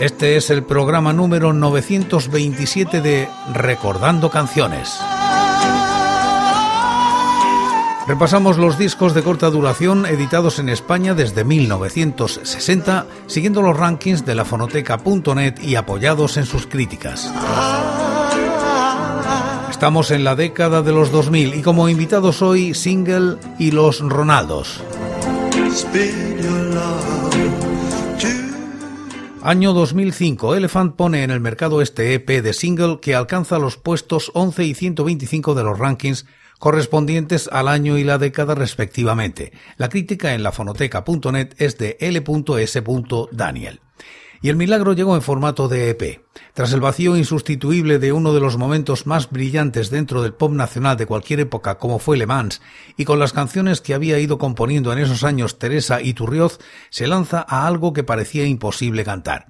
Este es el programa número 927 de Recordando Canciones. Repasamos los discos de corta duración editados en España desde 1960, siguiendo los rankings de la fonoteca.net y apoyados en sus críticas. Estamos en la década de los 2000 y como invitados hoy Single y Los Ronaldos. Año 2005, Elephant pone en el mercado este EP de single que alcanza los puestos 11 y 125 de los rankings correspondientes al año y la década respectivamente. La crítica en la fonoteca.net es de L.S. Daniel. Y el milagro llegó en formato de EP. Tras el vacío insustituible de uno de los momentos más brillantes dentro del pop nacional de cualquier época como fue Le Mans, y con las canciones que había ido componiendo en esos años Teresa y Turrioz, se lanza a algo que parecía imposible cantar.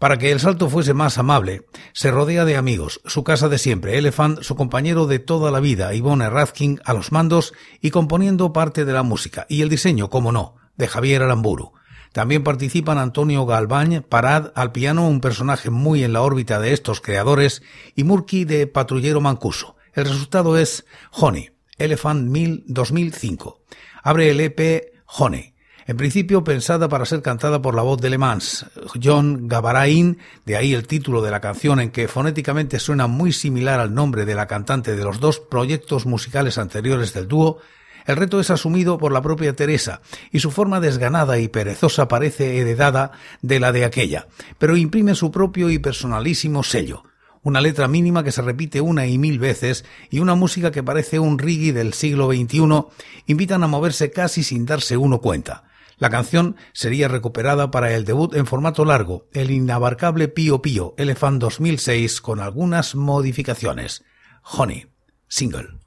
Para que el salto fuese más amable, se rodea de amigos, su casa de siempre, Elephant, su compañero de toda la vida, Ivonne Radkin, a los mandos y componiendo parte de la música, y el diseño, como no, de Javier Aramburu. También participan Antonio Galván, Parad al piano, un personaje muy en la órbita de estos creadores, y Murky de Patrullero Mancuso. El resultado es Honey, Elephant 1000 2005. Abre el EP Honey. En principio pensada para ser cantada por la voz de Le Mans, John Gavarain, de ahí el título de la canción en que fonéticamente suena muy similar al nombre de la cantante de los dos proyectos musicales anteriores del dúo, el reto es asumido por la propia Teresa y su forma desganada y perezosa parece heredada de la de aquella, pero imprime su propio y personalísimo sello. Una letra mínima que se repite una y mil veces y una música que parece un reggae del siglo XXI invitan a moverse casi sin darse uno cuenta. La canción sería recuperada para el debut en formato largo, el inabarcable Pío Pío Elephant 2006 con algunas modificaciones. Honey, single.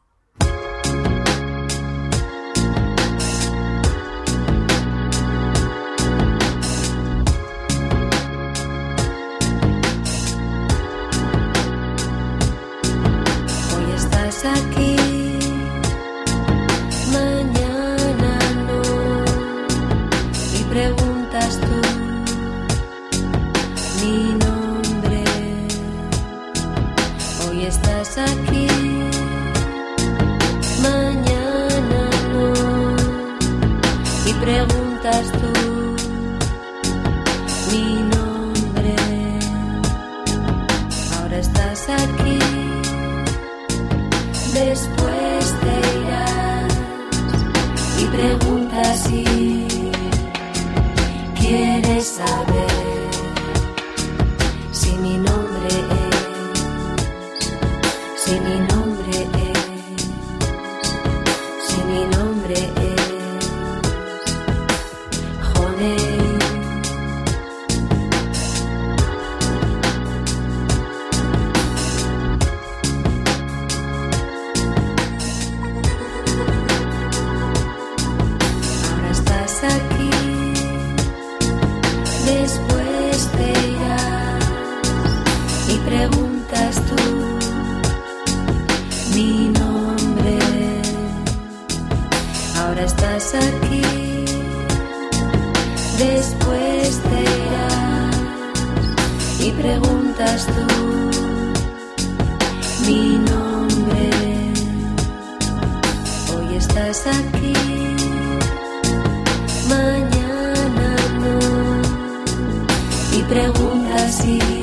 see.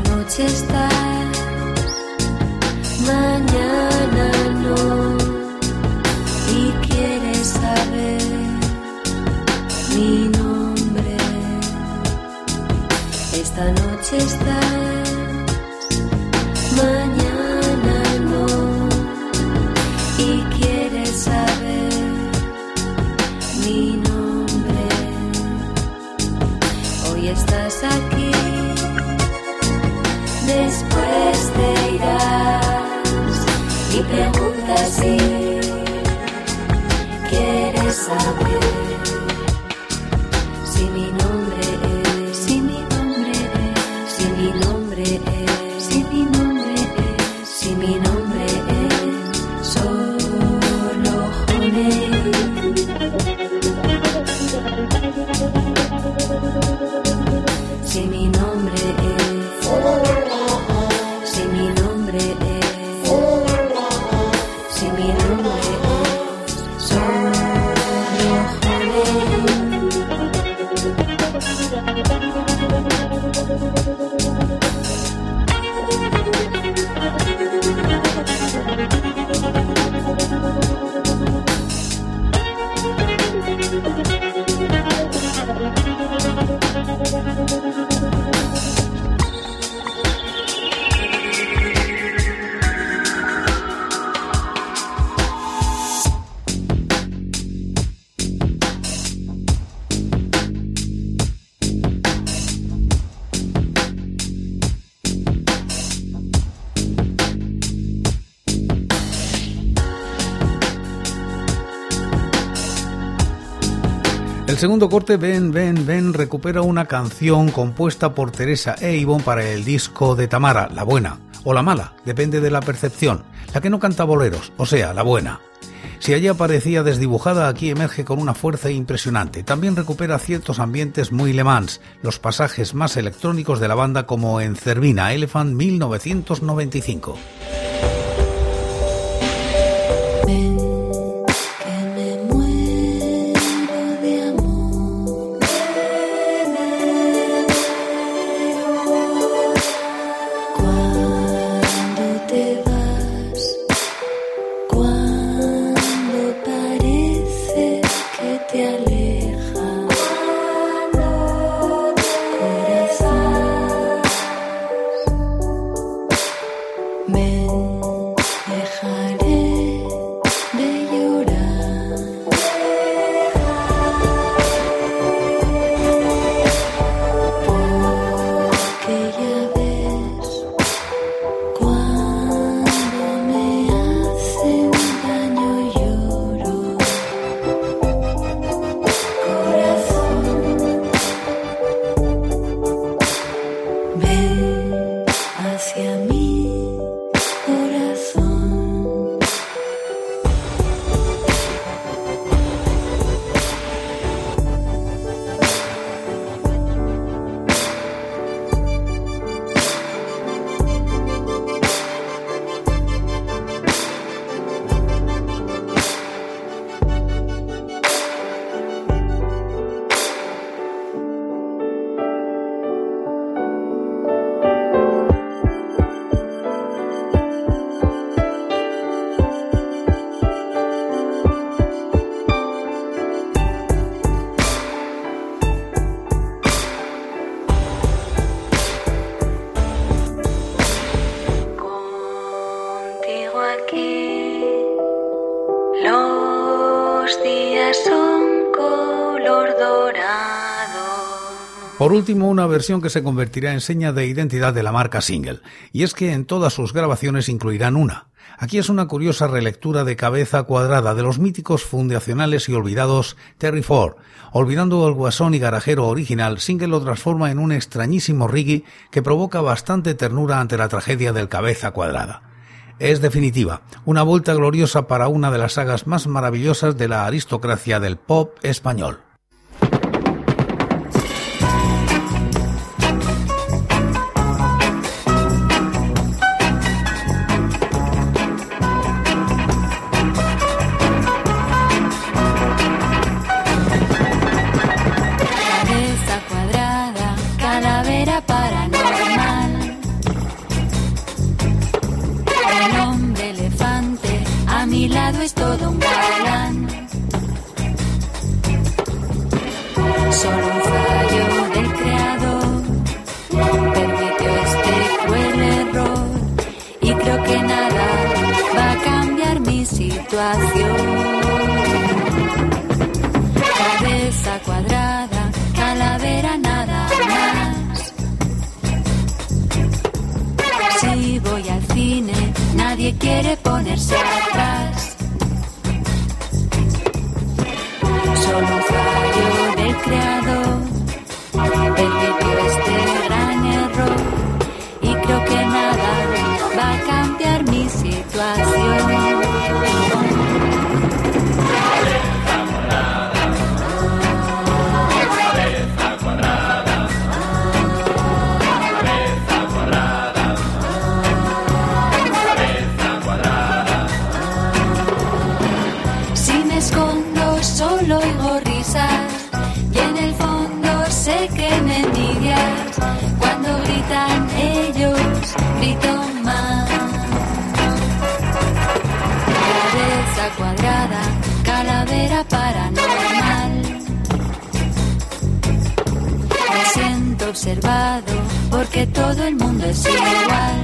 Noche está, mañana no. Y quieres saber mi nombre. Esta noche estás, y preguntas si quieres saber si mi nombre es, si mi nombre si mi nombre es, si mi nombre si mi nombre es solo Si mi nombre es El segundo corte, Ven, Ven, Ven, recupera una canción compuesta por Teresa e Ivonne para el disco de Tamara, La Buena, o La Mala, depende de la percepción, la que no canta boleros, o sea, La Buena. Si allí aparecía desdibujada, aquí emerge con una fuerza impresionante. También recupera ciertos ambientes muy Le Mans, los pasajes más electrónicos de la banda como en Cervina Elephant 1995. Ven, Por último, una versión que se convertirá en seña de identidad de la marca Single, y es que en todas sus grabaciones incluirán una. Aquí es una curiosa relectura de cabeza cuadrada de los míticos fundacionales y olvidados Terry Ford. Olvidando el guasón y garajero original, Single lo transforma en un extrañísimo reggae que provoca bastante ternura ante la tragedia del cabeza cuadrada. Es definitiva, una vuelta gloriosa para una de las sagas más maravillosas de la aristocracia del pop español. Porque todo el mundo es igual.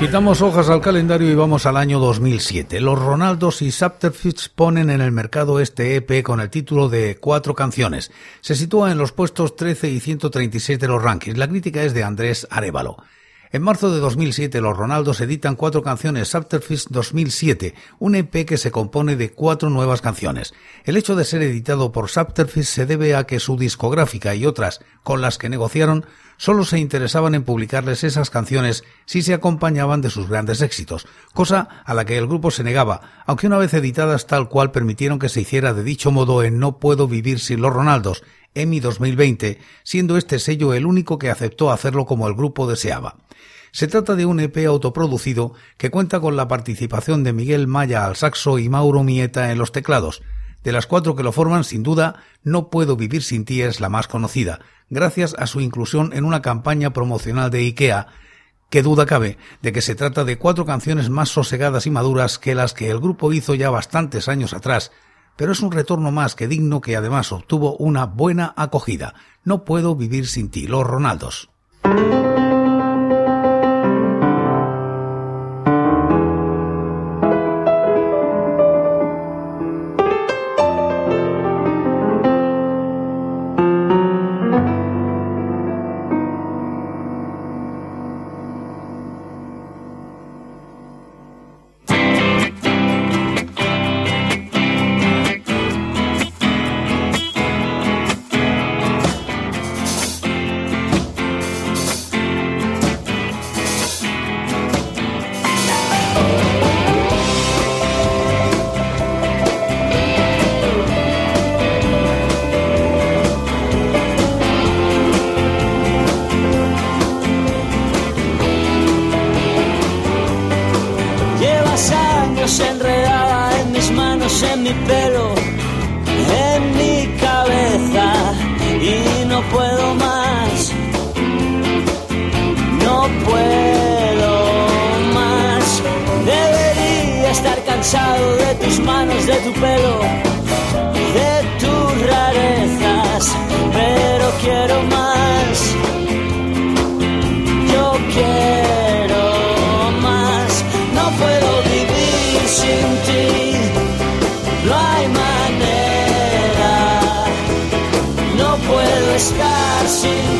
Quitamos hojas al calendario y vamos al año 2007. Los Ronaldos y Subterfuge ponen en el mercado este EP con el título de Cuatro canciones. Se sitúa en los puestos 13 y 136 de los rankings. La crítica es de Andrés Arevalo. En marzo de 2007, los Ronaldos editan cuatro canciones Subterfuge 2007, un EP que se compone de cuatro nuevas canciones. El hecho de ser editado por Subterfuge se debe a que su discográfica y otras con las que negociaron solo se interesaban en publicarles esas canciones si se acompañaban de sus grandes éxitos, cosa a la que el grupo se negaba, aunque una vez editadas tal cual permitieron que se hiciera de dicho modo en No puedo vivir sin los Ronaldos, EMI 2020, siendo este sello el único que aceptó hacerlo como el grupo deseaba. Se trata de un EP autoproducido que cuenta con la participación de Miguel Maya al saxo y Mauro Mieta en los teclados. De las cuatro que lo forman, sin duda, No puedo vivir sin ti es la más conocida, gracias a su inclusión en una campaña promocional de IKEA, que duda cabe de que se trata de cuatro canciones más sosegadas y maduras que las que el grupo hizo ya bastantes años atrás, pero es un retorno más que digno que además obtuvo una buena acogida. No puedo vivir sin ti, los Ronaldos. no hay manera, no puedo estar sin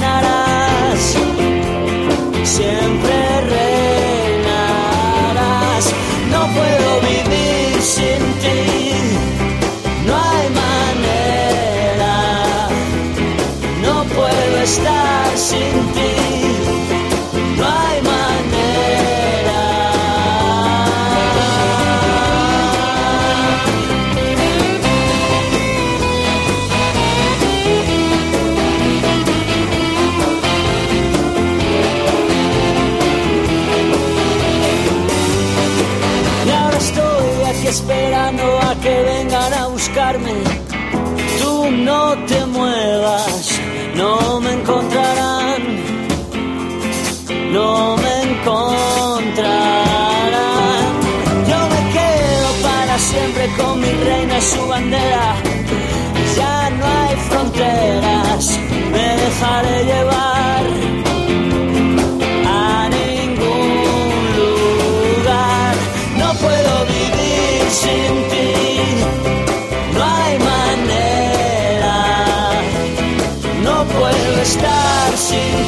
su bandera. Ya no hay fronteras, me dejaré llevar a ningún lugar. No puedo vivir sin ti. No hay manera. No puedo estar sin ti.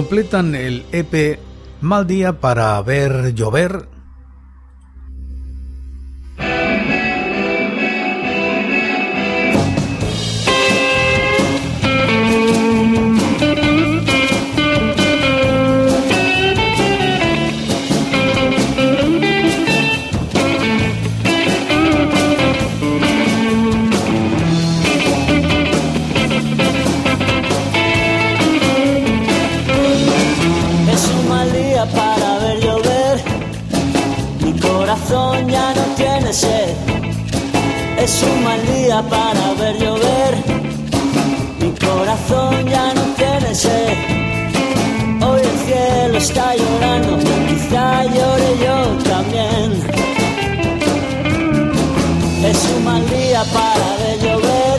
Completan el EP Mal día para ver llover. Es un mal día para ver llover. Mi corazón ya no tiene sed. Hoy el cielo está llorando, quizá llore yo también. Es un mal día para ver llover.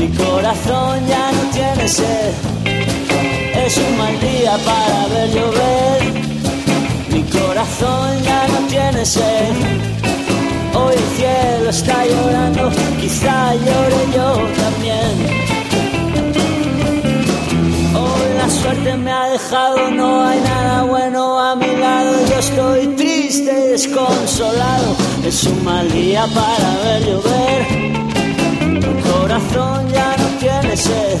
Mi corazón ya no tiene sed. Es un mal día para ver llover. Mi corazón ya no tiene sed. El cielo está llorando, quizá llore yo también. Hoy la suerte me ha dejado, no hay nada bueno a mi lado. Yo estoy triste y desconsolado. Es un mal día para ver llover. Mi corazón ya no tiene sed.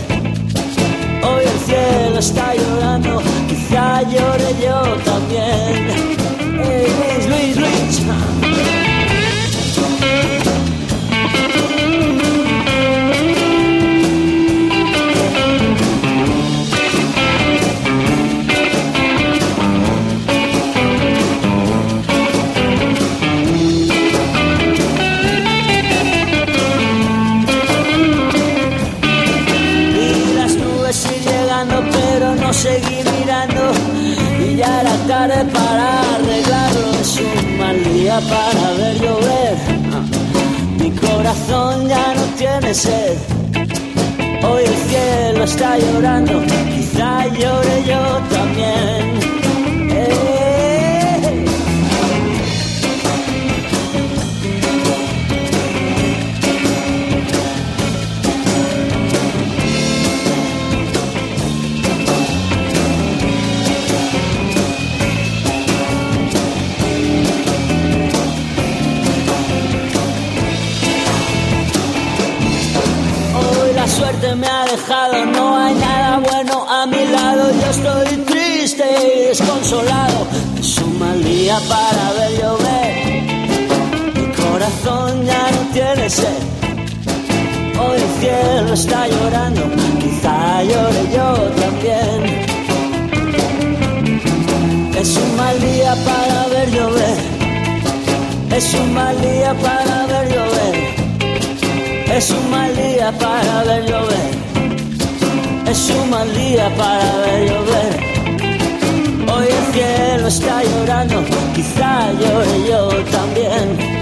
Hoy el cielo está llorando, quizá llore yo también. Para arreglarlo. Es un mal día para ver llover. Mi corazón ya no tiene sed. Hoy el cielo está llorando, quizá llore yo también. Dejado, no hay nada bueno a mi lado. Yo estoy triste y desconsolado. Es un mal día para ver llover. Mi corazón ya no tiene sed. Hoy el cielo está llorando, quizá llore yo también. Es un mal día para ver llover. Es un mal día para ver. Es un mal día para ver llover. Es un mal día para ver llover. Hoy el cielo está llorando, quizá llore yo también.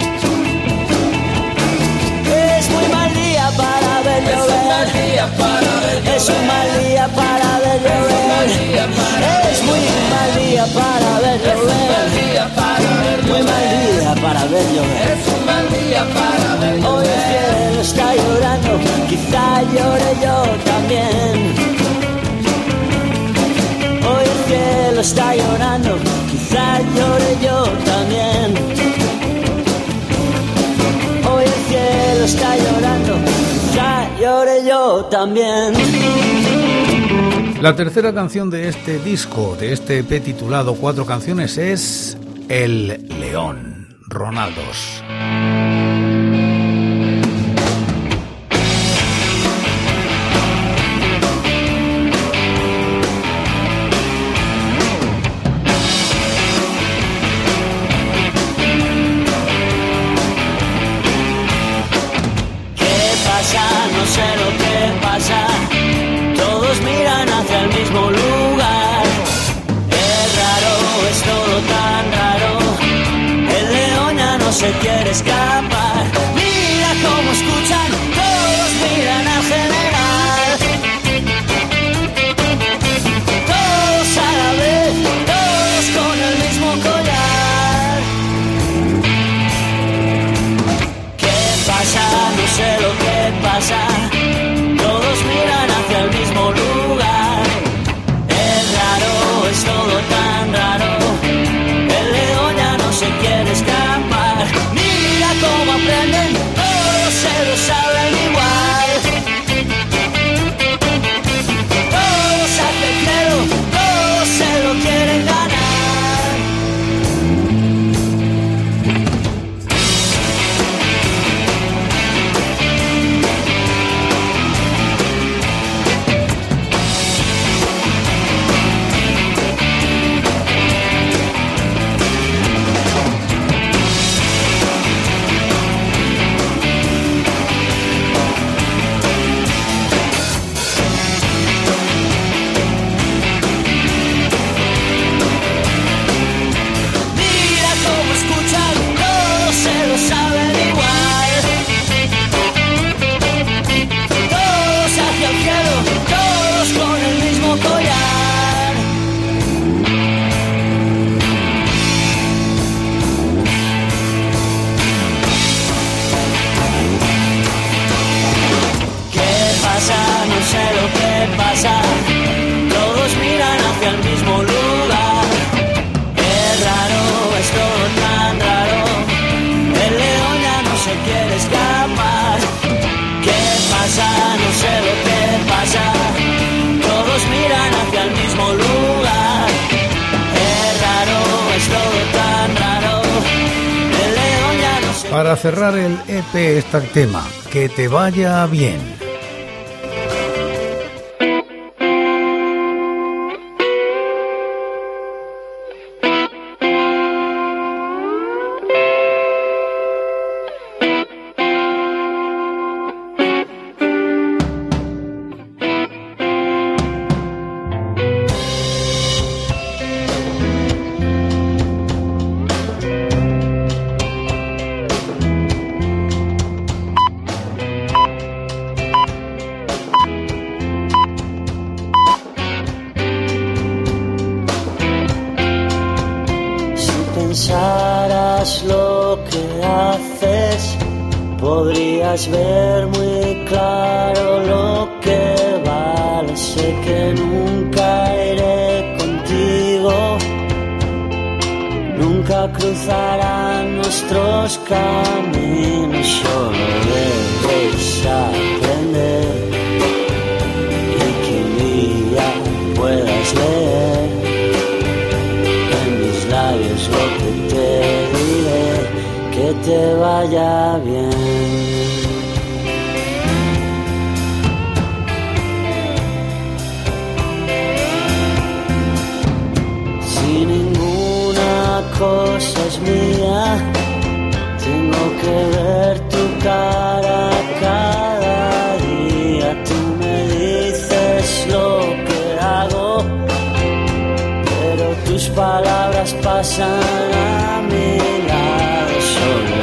Es un mal día para llover. Es muy mal día para ver llover. Muy mal día para ver llover. Hoy el cielo está llorando, quizá llore yo también. Hoy el cielo está llorando, quizá llore yo también. Hoy el cielo está llorando, yo también. La tercera canción de este disco, de este EP titulado Cuatro canciones, es El León, Ronaldos. Mismo lugar. Es raro, es todo tan raro. El león ya no se quiere escapar. Para cerrar el EP este tema, que te vaya bien. nunca cruzarán nuestros caminos, solo debes aprender y que un día puedas leer en mis labios lo que te diré, que te vaya bien. Ver tu cara cada día. Tú me dices lo que hago, pero tus palabras pasan a mi lado. Solo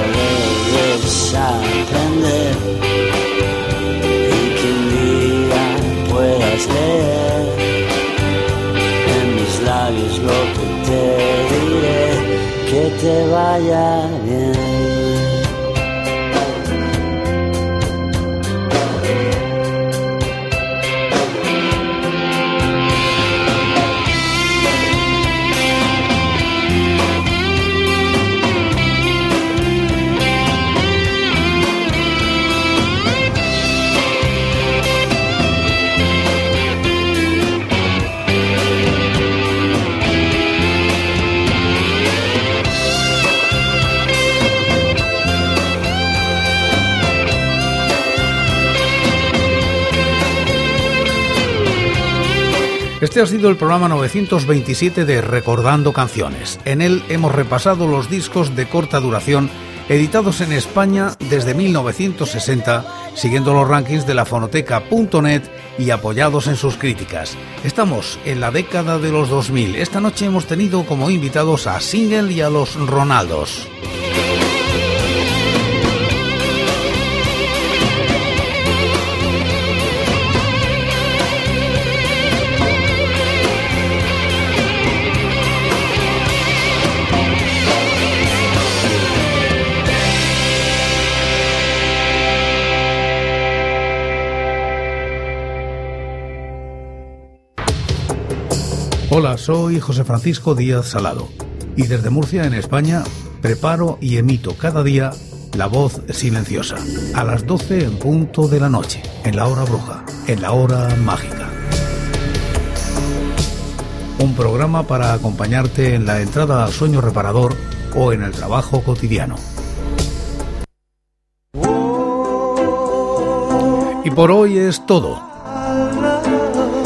debes aprender y que un día puedas leer en mis labios lo que te diré, que te vaya bien. Este ha sido el programa 927 de Recordando Canciones. En él hemos repasado los discos de corta duración editados en España desde 1960, siguiendo los rankings de la fonoteca.net y apoyados en sus críticas. Estamos en la década de los 2000. Esta noche hemos tenido como invitados a Single y a los Ronaldos. Hola, soy José Francisco Díaz Salado y desde Murcia, en España, preparo y emito cada día La Voz Silenciosa, a las 12 en punto de la noche, en la hora bruja, en la hora mágica. Un programa para acompañarte en la entrada al sueño reparador o en el trabajo cotidiano. Y por hoy es todo.